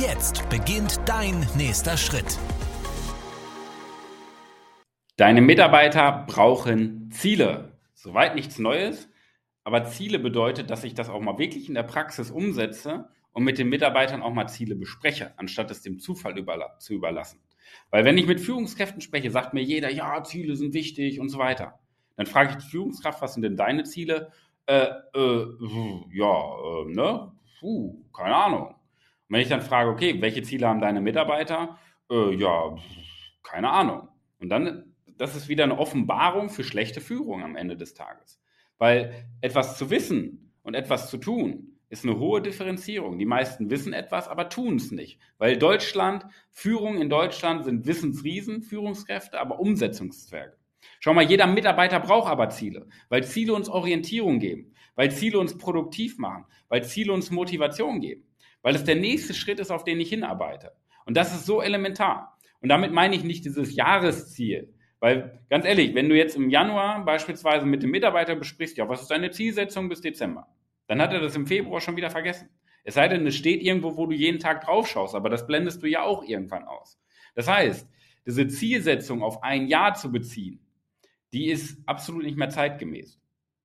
Jetzt beginnt dein nächster Schritt. Deine Mitarbeiter brauchen Ziele. Soweit nichts Neues, aber Ziele bedeutet, dass ich das auch mal wirklich in der Praxis umsetze und mit den Mitarbeitern auch mal Ziele bespreche, anstatt es dem Zufall überla zu überlassen. Weil wenn ich mit Führungskräften spreche, sagt mir jeder, ja, Ziele sind wichtig und so weiter. Dann frage ich die Führungskraft, was sind denn deine Ziele? Äh, äh, ja, äh, ne? Puh, keine Ahnung. Wenn ich dann frage, okay, welche Ziele haben deine Mitarbeiter? Äh, ja, keine Ahnung. Und dann das ist wieder eine Offenbarung für schlechte Führung am Ende des Tages. Weil etwas zu wissen und etwas zu tun ist eine hohe Differenzierung. Die meisten wissen etwas, aber tun es nicht. Weil Deutschland, Führung in Deutschland sind Wissensriesen, Führungskräfte, aber Umsetzungszwerge. Schau mal, jeder Mitarbeiter braucht aber Ziele, weil Ziele uns Orientierung geben, weil Ziele uns produktiv machen, weil Ziele uns Motivation geben, weil es der nächste Schritt ist, auf den ich hinarbeite. Und das ist so elementar. Und damit meine ich nicht dieses Jahresziel, weil ganz ehrlich, wenn du jetzt im Januar beispielsweise mit dem Mitarbeiter besprichst, ja, was ist deine Zielsetzung bis Dezember? Dann hat er das im Februar schon wieder vergessen. Es sei denn, es steht irgendwo, wo du jeden Tag drauf schaust, aber das blendest du ja auch irgendwann aus. Das heißt, diese Zielsetzung auf ein Jahr zu beziehen, die ist absolut nicht mehr zeitgemäß.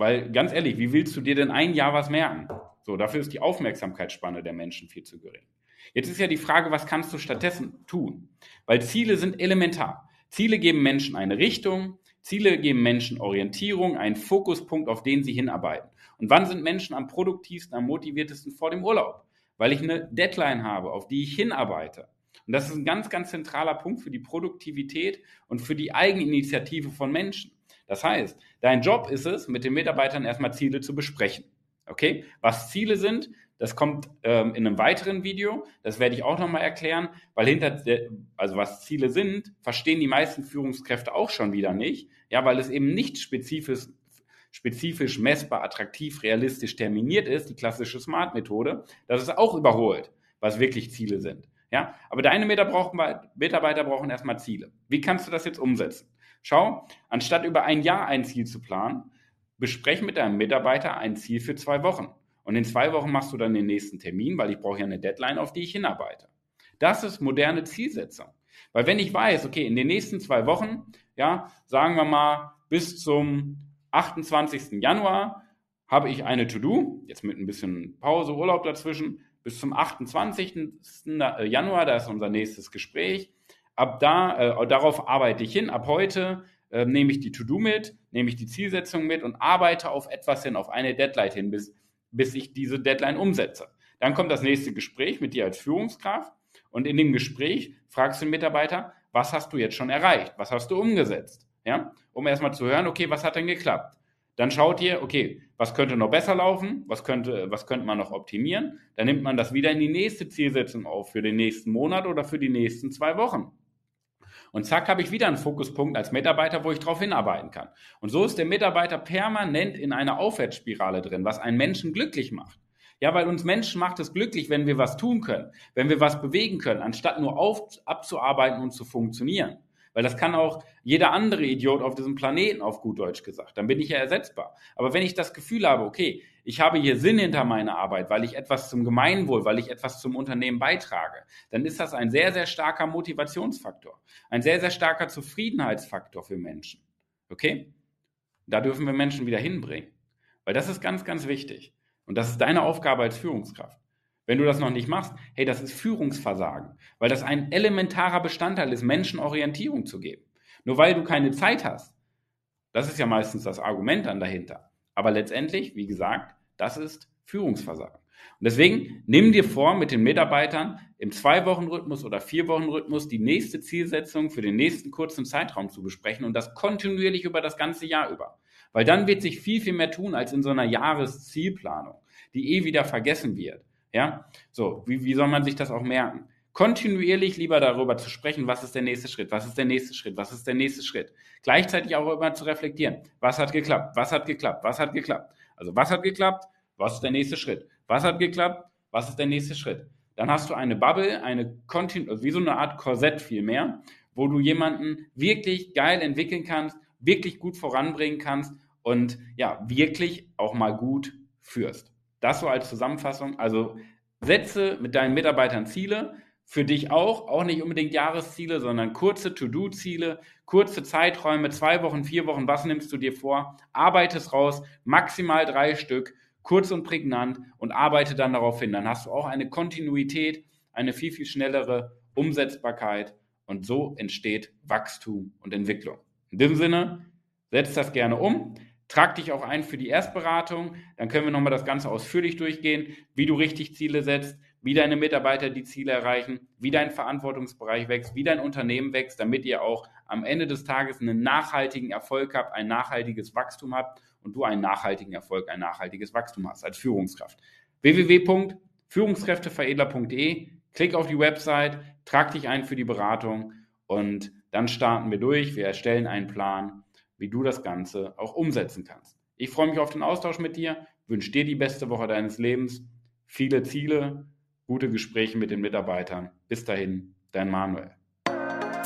Weil ganz ehrlich, wie willst du dir denn ein Jahr was merken? So, dafür ist die Aufmerksamkeitsspanne der Menschen viel zu gering. Jetzt ist ja die Frage, was kannst du stattdessen tun? Weil Ziele sind elementar. Ziele geben Menschen eine Richtung, Ziele geben Menschen Orientierung, einen Fokuspunkt, auf den sie hinarbeiten. Und wann sind Menschen am produktivsten, am motiviertesten vor dem Urlaub? Weil ich eine Deadline habe, auf die ich hinarbeite. Und das ist ein ganz, ganz zentraler Punkt für die Produktivität und für die Eigeninitiative von Menschen. Das heißt, dein Job ist es, mit den Mitarbeitern erstmal Ziele zu besprechen. Okay? Was Ziele sind, das kommt ähm, in einem weiteren Video. Das werde ich auch nochmal erklären, weil hinter, der, also was Ziele sind, verstehen die meisten Führungskräfte auch schon wieder nicht. Ja, weil es eben nicht spezifisch, spezifisch messbar, attraktiv, realistisch terminiert ist, die klassische Smart-Methode. Das ist auch überholt, was wirklich Ziele sind. Ja, aber deine Mitarbeiter brauchen erstmal Ziele. Wie kannst du das jetzt umsetzen? Schau, anstatt über ein Jahr ein Ziel zu planen, bespreche mit deinem Mitarbeiter ein Ziel für zwei Wochen. Und in zwei Wochen machst du dann den nächsten Termin, weil ich brauche ja eine Deadline, auf die ich hinarbeite. Das ist moderne Zielsetzung. Weil wenn ich weiß, okay, in den nächsten zwei Wochen, ja, sagen wir mal bis zum 28. Januar habe ich eine To-Do, jetzt mit ein bisschen Pause, Urlaub dazwischen, bis zum 28. Januar, da ist unser nächstes Gespräch. Ab da, äh, darauf arbeite ich hin. Ab heute äh, nehme ich die To-Do mit, nehme ich die Zielsetzung mit und arbeite auf etwas hin, auf eine Deadline hin, bis bis ich diese Deadline umsetze. Dann kommt das nächste Gespräch mit dir als Führungskraft und in dem Gespräch fragst du den Mitarbeiter, was hast du jetzt schon erreicht? Was hast du umgesetzt? Ja, um erstmal zu hören, okay, was hat denn geklappt? Dann schaut ihr, okay, was könnte noch besser laufen? Was könnte, was könnte man noch optimieren? Dann nimmt man das wieder in die nächste Zielsetzung auf für den nächsten Monat oder für die nächsten zwei Wochen. Und zack, habe ich wieder einen Fokuspunkt als Mitarbeiter, wo ich darauf hinarbeiten kann. Und so ist der Mitarbeiter permanent in einer Aufwärtsspirale drin, was einen Menschen glücklich macht. Ja, weil uns Menschen macht es glücklich, wenn wir was tun können, wenn wir was bewegen können, anstatt nur auf, abzuarbeiten und zu funktionieren. Weil das kann auch jeder andere Idiot auf diesem Planeten auf gut Deutsch gesagt. Dann bin ich ja ersetzbar. Aber wenn ich das Gefühl habe, okay, ich habe hier Sinn hinter meiner Arbeit, weil ich etwas zum Gemeinwohl, weil ich etwas zum Unternehmen beitrage, dann ist das ein sehr, sehr starker Motivationsfaktor. Ein sehr, sehr starker Zufriedenheitsfaktor für Menschen. Okay? Da dürfen wir Menschen wieder hinbringen. Weil das ist ganz, ganz wichtig. Und das ist deine Aufgabe als Führungskraft. Wenn du das noch nicht machst, hey, das ist Führungsversagen, weil das ein elementarer Bestandteil ist, Menschen Orientierung zu geben. Nur weil du keine Zeit hast, das ist ja meistens das Argument dann dahinter. Aber letztendlich, wie gesagt, das ist Führungsversagen. Und deswegen nimm dir vor, mit den Mitarbeitern im Zwei-Wochen-Rhythmus oder Vier-Wochen-Rhythmus die nächste Zielsetzung für den nächsten kurzen Zeitraum zu besprechen und das kontinuierlich über das ganze Jahr über. Weil dann wird sich viel, viel mehr tun als in so einer Jahreszielplanung, die eh wieder vergessen wird. Ja, so, wie, wie soll man sich das auch merken? Kontinuierlich lieber darüber zu sprechen, was ist der nächste Schritt, was ist der nächste Schritt, was ist der nächste Schritt. Gleichzeitig auch immer zu reflektieren, was hat geklappt, was hat geklappt, was hat geklappt. Also was hat geklappt, was ist der nächste Schritt, was hat geklappt, was ist der nächste Schritt. Dann hast du eine Bubble, eine Kontinu also wie so eine Art Korsett vielmehr, wo du jemanden wirklich geil entwickeln kannst, wirklich gut voranbringen kannst und ja, wirklich auch mal gut führst. Das so als Zusammenfassung. Also setze mit deinen Mitarbeitern Ziele, für dich auch, auch nicht unbedingt Jahresziele, sondern kurze To-Do-Ziele, kurze Zeiträume, zwei Wochen, vier Wochen, was nimmst du dir vor? Arbeite es raus, maximal drei Stück, kurz und prägnant und arbeite dann darauf hin. Dann hast du auch eine Kontinuität, eine viel, viel schnellere Umsetzbarkeit und so entsteht Wachstum und Entwicklung. In diesem Sinne, setz das gerne um. Trag dich auch ein für die Erstberatung. Dann können wir nochmal das Ganze ausführlich durchgehen, wie du richtig Ziele setzt, wie deine Mitarbeiter die Ziele erreichen, wie dein Verantwortungsbereich wächst, wie dein Unternehmen wächst, damit ihr auch am Ende des Tages einen nachhaltigen Erfolg habt, ein nachhaltiges Wachstum habt und du einen nachhaltigen Erfolg, ein nachhaltiges Wachstum hast als Führungskraft. www.führungskräfteveredler.de Klick auf die Website, trag dich ein für die Beratung und dann starten wir durch. Wir erstellen einen Plan wie du das Ganze auch umsetzen kannst. Ich freue mich auf den Austausch mit dir, wünsche dir die beste Woche deines Lebens, viele Ziele, gute Gespräche mit den Mitarbeitern. Bis dahin, dein Manuel.